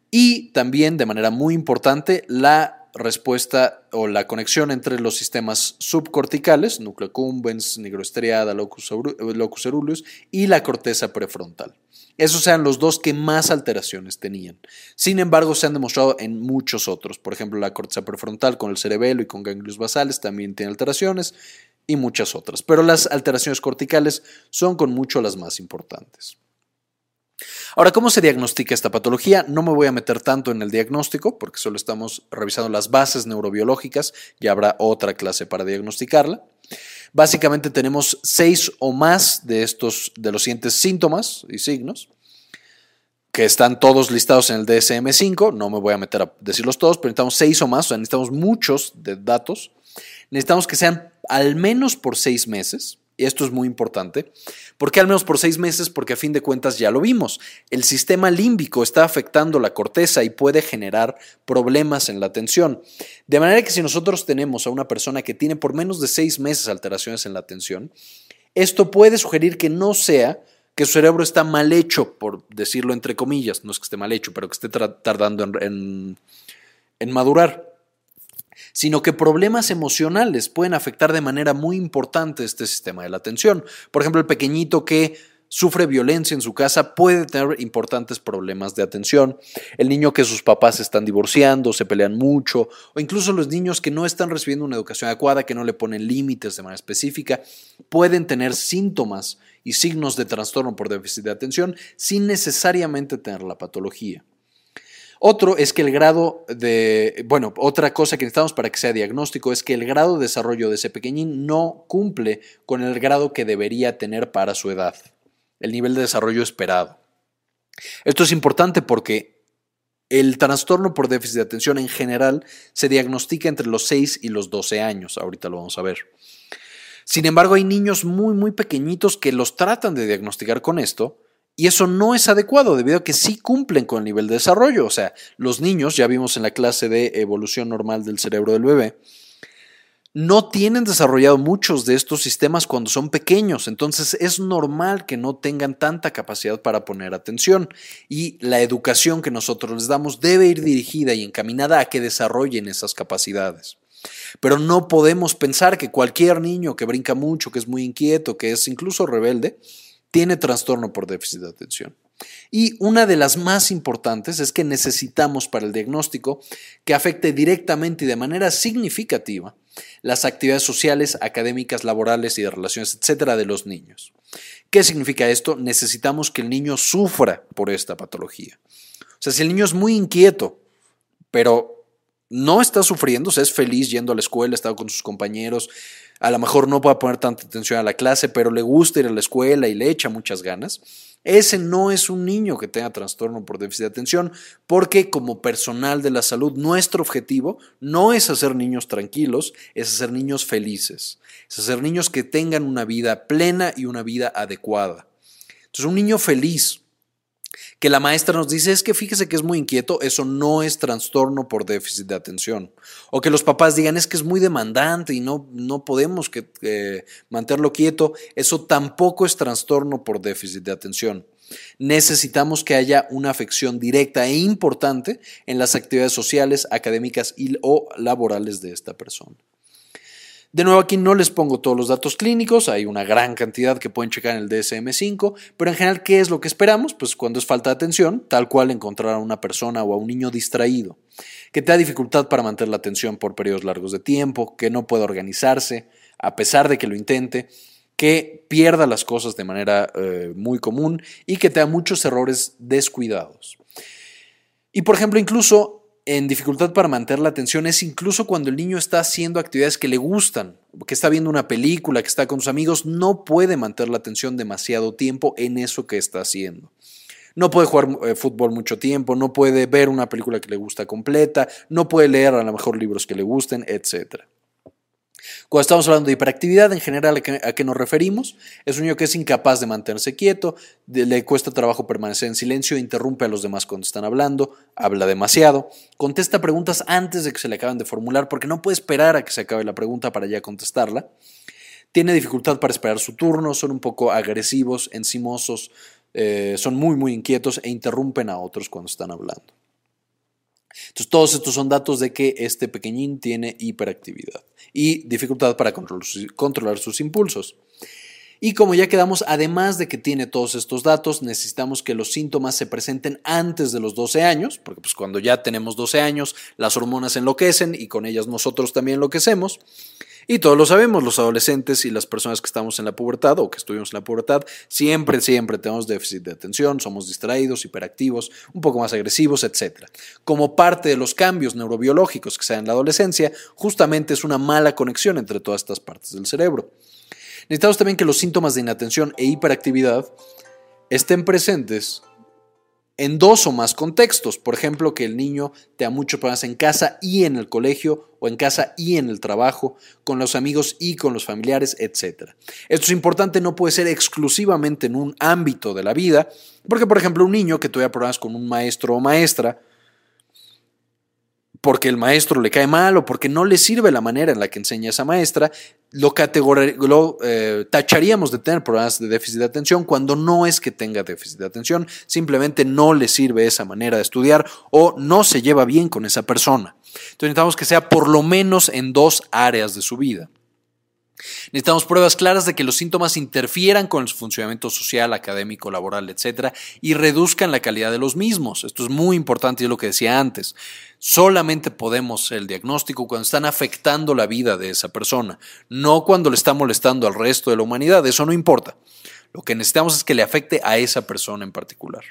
Y también, de manera muy importante, la respuesta o la conexión entre los sistemas subcorticales, núcleo cumbens, nigroestriada, locus, locus ceruleus, y la corteza prefrontal. Esos eran los dos que más alteraciones tenían. Sin embargo, se han demostrado en muchos otros. Por ejemplo, la corteza prefrontal con el cerebelo y con ganglios basales también tiene alteraciones y muchas otras. Pero las alteraciones corticales son con mucho las más importantes. Ahora, ¿cómo se diagnostica esta patología? No me voy a meter tanto en el diagnóstico porque solo estamos revisando las bases neurobiológicas, ya habrá otra clase para diagnosticarla. Básicamente tenemos seis o más de estos de los siguientes síntomas y signos que están todos listados en el DSM5, no me voy a meter a decirlos todos, pero necesitamos seis o más, o sea, necesitamos muchos de datos. Necesitamos que sean al menos por seis meses, y esto es muy importante. ¿Por qué al menos por seis meses? Porque a fin de cuentas ya lo vimos. El sistema límbico está afectando la corteza y puede generar problemas en la atención. De manera que si nosotros tenemos a una persona que tiene por menos de seis meses alteraciones en la atención, esto puede sugerir que no sea que su cerebro está mal hecho, por decirlo entre comillas, no es que esté mal hecho, pero que esté tardando en, en madurar sino que problemas emocionales pueden afectar de manera muy importante este sistema de la atención. Por ejemplo, el pequeñito que sufre violencia en su casa puede tener importantes problemas de atención. El niño que sus papás están divorciando, se pelean mucho, o incluso los niños que no están recibiendo una educación adecuada, que no le ponen límites de manera específica, pueden tener síntomas y signos de trastorno por déficit de atención sin necesariamente tener la patología. Otro es que el grado de, bueno, otra cosa que necesitamos para que sea diagnóstico es que el grado de desarrollo de ese pequeñín no cumple con el grado que debería tener para su edad, el nivel de desarrollo esperado. Esto es importante porque el trastorno por déficit de atención en general se diagnostica entre los 6 y los 12 años, ahorita lo vamos a ver. Sin embargo, hay niños muy, muy pequeñitos que los tratan de diagnosticar con esto, y eso no es adecuado debido a que sí cumplen con el nivel de desarrollo. O sea, los niños, ya vimos en la clase de evolución normal del cerebro del bebé, no tienen desarrollado muchos de estos sistemas cuando son pequeños, entonces es normal que no tengan tanta capacidad para poner atención y la educación que nosotros les damos debe ir dirigida y encaminada a que desarrollen esas capacidades. Pero no podemos pensar que cualquier niño que brinca mucho, que es muy inquieto, que es incluso rebelde, tiene trastorno por déficit de atención. Y una de las más importantes es que necesitamos para el diagnóstico que afecte directamente y de manera significativa las actividades sociales, académicas, laborales y de relaciones, etcétera, de los niños. ¿Qué significa esto? Necesitamos que el niño sufra por esta patología. O sea, si el niño es muy inquieto, pero no está sufriendo, o es feliz yendo a la escuela, está con sus compañeros, a lo mejor no puede poner tanta atención a la clase, pero le gusta ir a la escuela y le echa muchas ganas. Ese no es un niño que tenga trastorno por déficit de atención, porque como personal de la salud, nuestro objetivo no es hacer niños tranquilos, es hacer niños felices, es hacer niños que tengan una vida plena y una vida adecuada. Entonces, un niño feliz, que la maestra nos dice es que fíjese que es muy inquieto, eso no es trastorno por déficit de atención. O que los papás digan es que es muy demandante y no, no podemos que, mantenerlo quieto, eso tampoco es trastorno por déficit de atención. Necesitamos que haya una afección directa e importante en las actividades sociales, académicas y, o laborales de esta persona. De nuevo aquí no les pongo todos los datos clínicos, hay una gran cantidad que pueden checar en el DSM5, pero en general, ¿qué es lo que esperamos? Pues cuando es falta de atención, tal cual encontrar a una persona o a un niño distraído, que tenga dificultad para mantener la atención por periodos largos de tiempo, que no pueda organizarse, a pesar de que lo intente, que pierda las cosas de manera eh, muy común y que tenga muchos errores descuidados. Y por ejemplo, incluso en dificultad para mantener la atención es incluso cuando el niño está haciendo actividades que le gustan, que está viendo una película, que está con sus amigos, no puede mantener la atención demasiado tiempo en eso que está haciendo. No puede jugar eh, fútbol mucho tiempo, no puede ver una película que le gusta completa, no puede leer a lo mejor libros que le gusten, etc. Cuando estamos hablando de hiperactividad, en general, ¿a qué, nos referimos? Es un niño que es incapaz de mantenerse quieto, le cuesta trabajo permanecer en silencio, interrumpe a los demás cuando están hablando, habla demasiado, contesta preguntas antes de que se le acaben de formular porque no puede esperar a que se acabe la pregunta para ya contestarla. Tiene dificultad para esperar su turno, son un poco agresivos, encimosos, eh, son muy, muy inquietos e interrumpen a otros cuando están hablando. Entonces, todos estos son datos de que este pequeñín tiene hiperactividad y dificultad para controlar sus impulsos. Y como ya quedamos, además de que tiene todos estos datos, necesitamos que los síntomas se presenten antes de los 12 años, porque pues cuando ya tenemos 12 años, las hormonas enloquecen y con ellas nosotros también enloquecemos. Y todos lo sabemos, los adolescentes y las personas que estamos en la pubertad o que estuvimos en la pubertad, siempre, siempre tenemos déficit de atención, somos distraídos, hiperactivos, un poco más agresivos, etc. Como parte de los cambios neurobiológicos que se dan en la adolescencia, justamente es una mala conexión entre todas estas partes del cerebro. Necesitamos también que los síntomas de inatención e hiperactividad estén presentes en dos o más contextos. Por ejemplo, que el niño tenga muchos problemas en casa y en el colegio, o en casa y en el trabajo, con los amigos y con los familiares, etc. Esto es importante, no puede ser exclusivamente en un ámbito de la vida, porque, por ejemplo, un niño que tuviera problemas con un maestro o maestra, porque el maestro le cae mal o porque no le sirve la manera en la que enseña esa maestra, lo, lo eh, tacharíamos de tener problemas de déficit de atención cuando no es que tenga déficit de atención, simplemente no le sirve esa manera de estudiar o no se lleva bien con esa persona. Entonces necesitamos que sea por lo menos en dos áreas de su vida. Necesitamos pruebas claras de que los síntomas interfieran con el funcionamiento social, académico, laboral, etc., y reduzcan la calidad de los mismos. Esto es muy importante, es lo que decía antes. Solamente podemos hacer el diagnóstico cuando están afectando la vida de esa persona, no cuando le está molestando al resto de la humanidad. Eso no importa. Lo que necesitamos es que le afecte a esa persona en particular.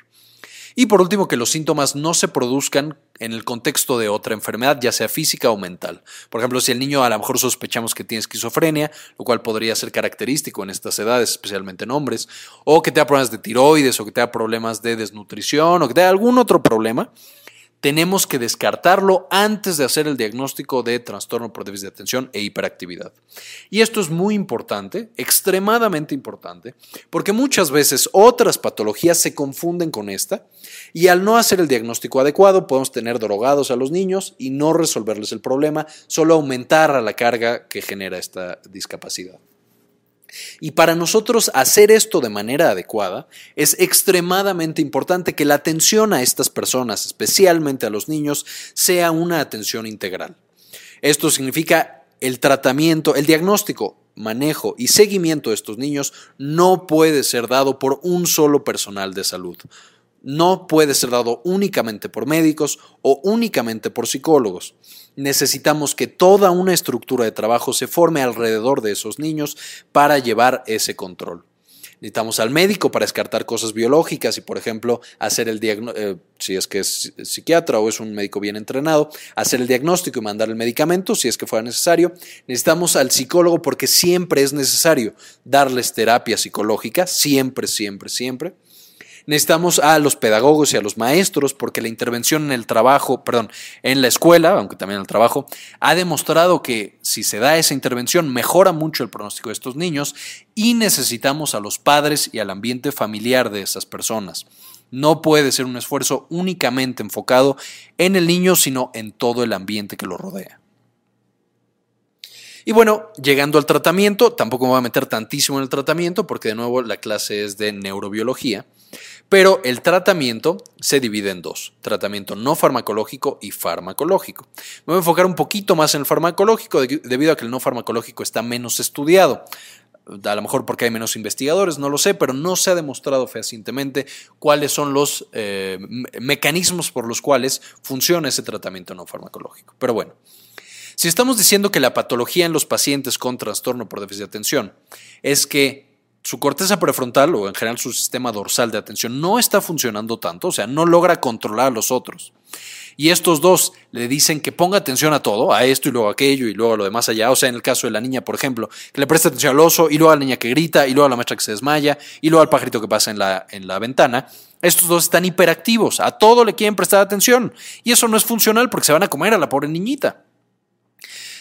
Y por último, que los síntomas no se produzcan en el contexto de otra enfermedad, ya sea física o mental. Por ejemplo, si el niño a lo mejor sospechamos que tiene esquizofrenia, lo cual podría ser característico en estas edades, especialmente en hombres, o que tenga problemas de tiroides, o que tenga problemas de desnutrición, o que tenga algún otro problema, tenemos que descartarlo antes de hacer el diagnóstico de trastorno por déficit de atención e hiperactividad. Y esto es muy importante, extremadamente importante, porque muchas veces otras patologías se confunden con esta y al no hacer el diagnóstico adecuado podemos tener drogados a los niños y no resolverles el problema, solo aumentar a la carga que genera esta discapacidad. Y para nosotros hacer esto de manera adecuada, es extremadamente importante que la atención a estas personas, especialmente a los niños, sea una atención integral. Esto significa el tratamiento, el diagnóstico, manejo y seguimiento de estos niños no puede ser dado por un solo personal de salud no puede ser dado únicamente por médicos o únicamente por psicólogos. Necesitamos que toda una estructura de trabajo se forme alrededor de esos niños para llevar ese control. Necesitamos al médico para descartar cosas biológicas y, por ejemplo, hacer el eh, si es que es psiquiatra o es un médico bien entrenado, hacer el diagnóstico y mandar el medicamento si es que fuera necesario. Necesitamos al psicólogo porque siempre es necesario darles terapia psicológica, siempre, siempre, siempre. Necesitamos a los pedagogos y a los maestros porque la intervención en el trabajo, perdón, en la escuela, aunque también en el trabajo, ha demostrado que si se da esa intervención mejora mucho el pronóstico de estos niños y necesitamos a los padres y al ambiente familiar de esas personas. No puede ser un esfuerzo únicamente enfocado en el niño, sino en todo el ambiente que lo rodea. Y bueno, llegando al tratamiento, tampoco me voy a meter tantísimo en el tratamiento porque de nuevo la clase es de neurobiología. Pero el tratamiento se divide en dos, tratamiento no farmacológico y farmacológico. Me voy a enfocar un poquito más en el farmacológico debido a que el no farmacológico está menos estudiado. A lo mejor porque hay menos investigadores, no lo sé, pero no se ha demostrado fehacientemente cuáles son los eh, mecanismos por los cuales funciona ese tratamiento no farmacológico. Pero bueno, si estamos diciendo que la patología en los pacientes con trastorno por déficit de atención es que su corteza prefrontal o en general su sistema dorsal de atención no está funcionando tanto, o sea, no logra controlar a los otros. Y estos dos le dicen que ponga atención a todo, a esto y luego a aquello y luego a lo demás allá. O sea, en el caso de la niña, por ejemplo, que le preste atención al oso y luego a la niña que grita y luego a la maestra que se desmaya y luego al pajarito que pasa en la, en la ventana. Estos dos están hiperactivos, a todo le quieren prestar atención. Y eso no es funcional porque se van a comer a la pobre niñita.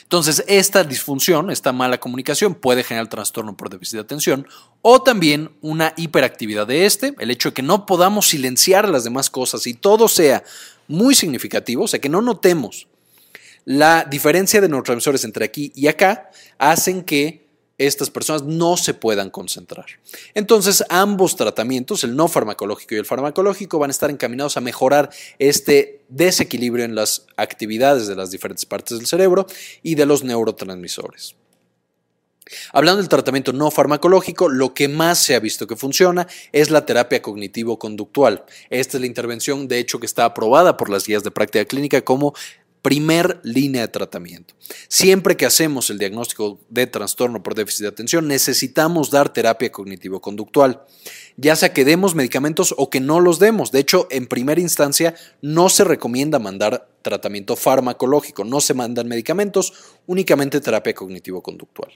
Entonces, esta disfunción, esta mala comunicación puede generar trastorno por déficit de atención o también una hiperactividad de este, el hecho de que no podamos silenciar las demás cosas y todo sea muy significativo, o sea, que no notemos la diferencia de neurotransmisores entre aquí y acá, hacen que estas personas no se puedan concentrar. Entonces, ambos tratamientos, el no farmacológico y el farmacológico, van a estar encaminados a mejorar este desequilibrio en las actividades de las diferentes partes del cerebro y de los neurotransmisores. Hablando del tratamiento no farmacológico, lo que más se ha visto que funciona es la terapia cognitivo-conductual. Esta es la intervención, de hecho, que está aprobada por las guías de práctica clínica como primer línea de tratamiento. Siempre que hacemos el diagnóstico de trastorno por déficit de atención, necesitamos dar terapia cognitivo-conductual, ya sea que demos medicamentos o que no los demos. De hecho, en primera instancia, no se recomienda mandar tratamiento farmacológico, no se mandan medicamentos, únicamente terapia cognitivo-conductual.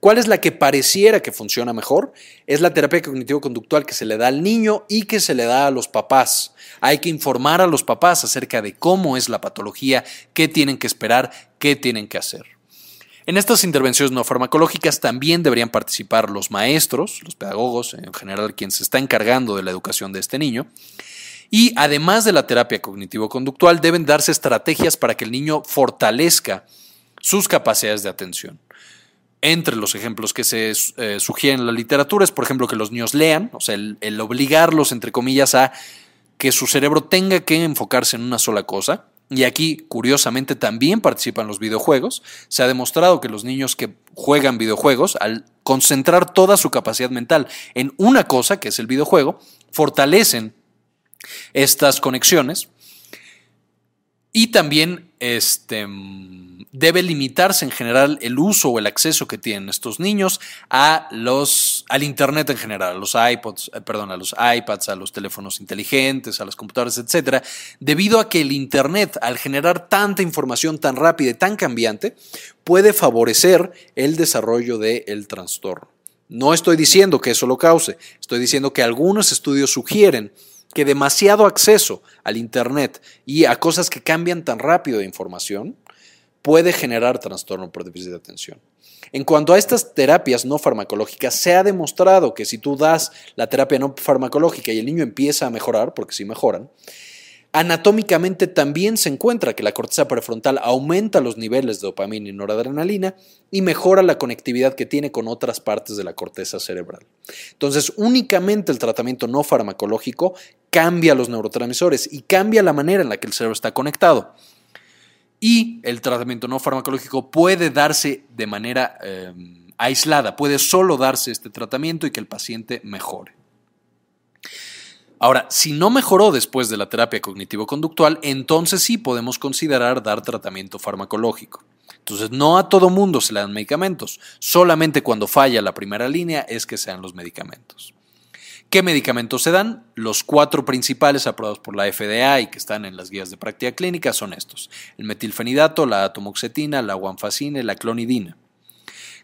¿Cuál es la que pareciera que funciona mejor? Es la terapia cognitivo-conductual que se le da al niño y que se le da a los papás. Hay que informar a los papás acerca de cómo es la patología, qué tienen que esperar, qué tienen que hacer. En estas intervenciones no farmacológicas también deberían participar los maestros, los pedagogos, en general quien se está encargando de la educación de este niño. Y además de la terapia cognitivo-conductual, deben darse estrategias para que el niño fortalezca sus capacidades de atención. Entre los ejemplos que se eh, sugieren en la literatura es, por ejemplo, que los niños lean, o sea, el, obligarlos, entre comillas, a que su cerebro tenga que enfocarse en una sola cosa. Y aquí, curiosamente, también participan los videojuegos. Se ha demostrado que los niños que juegan videojuegos, al concentrar toda su capacidad mental en una cosa, que es el videojuego, fortalecen estas conexiones. Y también este, debe limitarse en general el uso o el acceso que tienen estos niños a los, al Internet en general, a los iPods, eh, perdón, a los iPads, a los teléfonos inteligentes, a las computadoras, etcétera, debido a que el Internet, al generar tanta información tan rápida y tan cambiante, puede favorecer el desarrollo del trastorno. No estoy diciendo que eso lo cause, estoy diciendo que algunos estudios sugieren que demasiado acceso al Internet y a cosas que cambian tan rápido de información puede generar trastorno por déficit de atención. En cuanto a estas terapias no farmacológicas, se ha demostrado que si tú das la terapia no farmacológica y el niño empieza a mejorar, porque sí mejoran, anatómicamente también se encuentra que la corteza prefrontal aumenta los niveles de dopamina y noradrenalina y mejora la conectividad que tiene con otras partes de la corteza cerebral. Entonces, únicamente el tratamiento no farmacológico cambia los neurotransmisores y cambia la manera en la que el cerebro está conectado y el tratamiento no farmacológico puede darse de manera eh, aislada, puede solo darse este tratamiento y que el paciente mejore. Ahora, si no mejoró después de la terapia cognitivo-conductual, entonces sí podemos considerar dar tratamiento farmacológico. Entonces, no a todo mundo se le dan medicamentos, solamente cuando falla la primera línea es que sean los medicamentos. ¿Qué medicamentos se dan? Los cuatro principales aprobados por la FDA y que están en las guías de práctica clínica son estos: el metilfenidato, la atomoxetina, la guanfacina y la clonidina.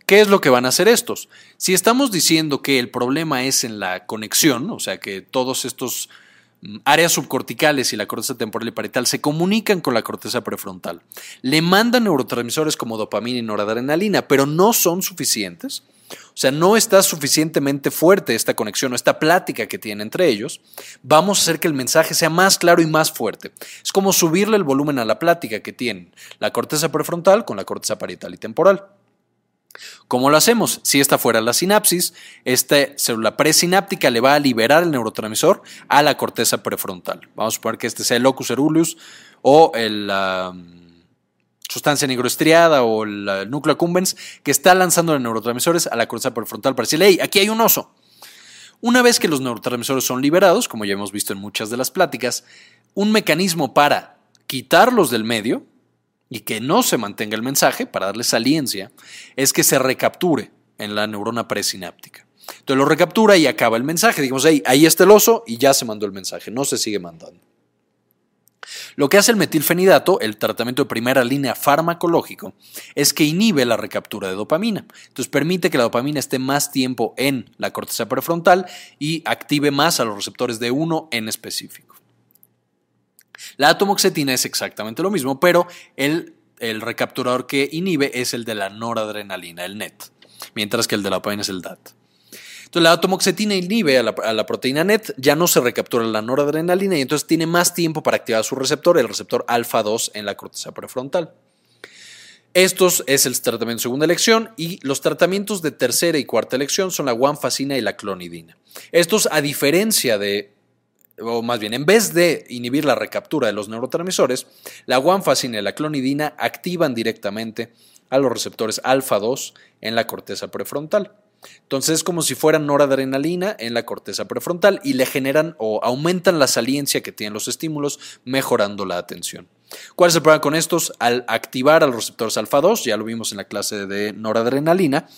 ¿Qué es lo que van a hacer estos? Si estamos diciendo que el problema es en la conexión, o sea que todos estos mm, áreas subcorticales y la corteza temporal y parietal se comunican con la corteza prefrontal, le mandan neurotransmisores como dopamina y noradrenalina, pero no son suficientes, o sea, no está suficientemente fuerte esta conexión o esta plática que tiene entre ellos. Vamos a hacer que el mensaje sea más claro y más fuerte. Es como subirle el volumen a la plática que tienen la corteza prefrontal con la corteza parietal y temporal. ¿Cómo lo hacemos? Si esta fuera la sinapsis, esta célula presináptica le va a liberar el neurotransmisor a la corteza prefrontal. Vamos a suponer que este sea el locus ceruleus o el sustancia negroestriada o el núcleo accumbens que está lanzando los neurotransmisores a la corteza prefrontal para decirle, hey, aquí hay un oso. Una vez que los neurotransmisores son liberados, como ya hemos visto en muchas de las pláticas, un mecanismo para quitarlos del medio y que no se mantenga el mensaje, para darle saliencia, es que se recapture en la neurona presináptica. Entonces lo recaptura y acaba el mensaje. Digamos, hey, ahí está el oso y ya se mandó el mensaje, no se sigue mandando. Lo que hace el metilfenidato, el tratamiento de primera línea farmacológico, es que inhibe la recaptura de dopamina. Entonces permite que la dopamina esté más tiempo en la corteza prefrontal y active más a los receptores de uno en específico. La atomoxetina es exactamente lo mismo, pero el el recapturador que inhibe es el de la noradrenalina, el NET, mientras que el de la dopamina es el DAT. La atomoxetina inhibe a la, proteína NET, ya no se recaptura la noradrenalina y entonces tiene más tiempo para activar su receptor, el receptor alfa 2 en la corteza prefrontal. Estos es el tratamiento de segunda elección y los tratamientos de tercera y cuarta elección son la guanfacina y la clonidina. Estos, a diferencia de, o más bien, en vez de inhibir la recaptura de los neurotransmisores, la guanfacina y la clonidina activan directamente a los receptores alfa 2 en la corteza prefrontal. Entonces es como si fueran noradrenalina en la corteza prefrontal y le generan o aumentan la saliencia que tienen los estímulos, mejorando la atención. ¿Cuál es el problema con estos? Al activar a los receptores alfa 2, ya lo vimos en la clase de noradrenalina,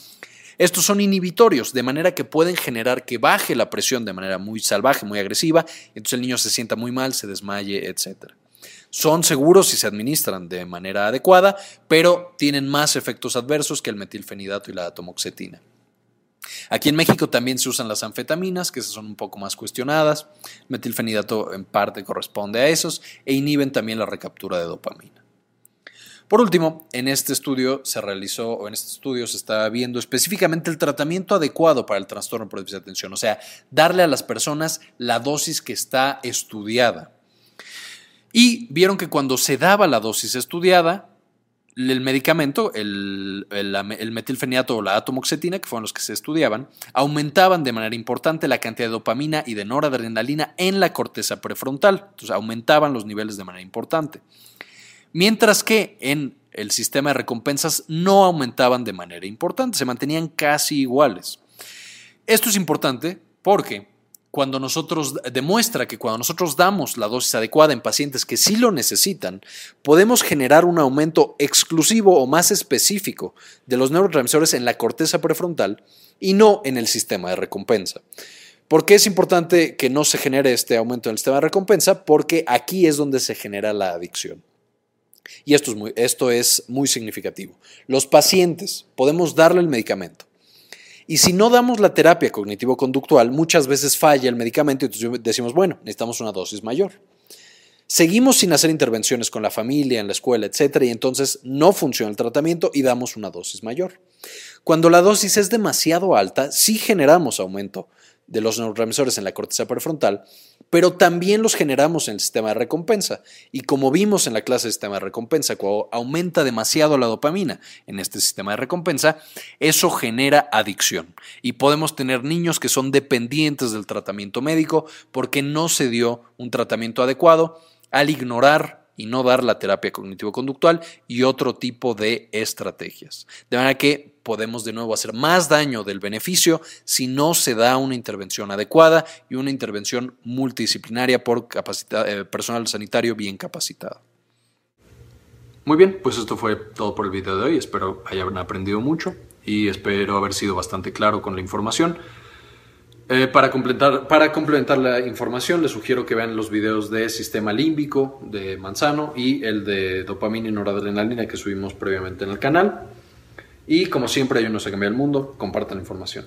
estos son inhibitorios, de manera que pueden generar que baje la presión de manera muy salvaje, muy agresiva, entonces el niño se sienta muy mal, se desmaye, etc. Son seguros si se administran de manera adecuada, pero tienen más efectos adversos que el metilfenidato y la atomoxetina. Aquí en México también se usan las anfetaminas, que son un poco más cuestionadas. Metilfenidato en parte corresponde a esos e inhiben también la recaptura de dopamina. Por último, en este estudio se realizó, o en este estudio se está viendo específicamente el tratamiento adecuado para el trastorno por déficit de atención, o sea, darle a las personas la dosis que está estudiada. Y vieron que cuando se daba la dosis estudiada, el medicamento, el, metilfenidato o la atomoxetina, que fueron los que se estudiaban, aumentaban de manera importante la cantidad de dopamina y de noradrenalina en la corteza prefrontal. Entonces, aumentaban los niveles de manera importante. Mientras que en el sistema de recompensas no aumentaban de manera importante, se mantenían casi iguales. Esto es importante porque cuando nosotros demuestra que cuando nosotros damos la dosis adecuada en pacientes que sí lo necesitan, podemos generar un aumento exclusivo o más específico de los neurotransmisores en la corteza prefrontal y no en el sistema de recompensa. ¿Por qué es importante que no se genere este aumento en el sistema de recompensa? Porque aquí es donde se genera la adicción. Y esto es muy, esto es muy significativo. Los pacientes podemos darle el medicamento y si no damos la terapia cognitivo-conductual, muchas veces falla el medicamento y decimos, bueno, necesitamos una dosis mayor. Seguimos sin hacer intervenciones con la familia, en la escuela, etc. Y entonces no funciona el tratamiento y damos una dosis mayor. Cuando la dosis es demasiado alta, sí generamos aumento de los neurotransmisores en la corteza prefrontal, pero también los generamos en el sistema de recompensa. Y como vimos en la clase de sistema de recompensa, cuando aumenta demasiado la dopamina en este sistema de recompensa, eso genera adicción. Y podemos tener niños que son dependientes del tratamiento médico porque no se dio un tratamiento adecuado al ignorar y no dar la terapia cognitivo-conductual y otro tipo de estrategias. De manera que podemos de nuevo hacer más daño del beneficio si no se da una intervención adecuada y una intervención multidisciplinaria por eh, personal sanitario bien capacitado. Muy bien, pues esto fue todo por el video de hoy. Espero hayan aprendido mucho y espero haber sido bastante claro con la información. Eh, para, complementar, para complementar la información, les sugiero que vean los videos de sistema límbico de Manzano y el de dopamina y noradrenalina que subimos previamente en el canal. Y como siempre, hay unos que cambiar el mundo, compartan información.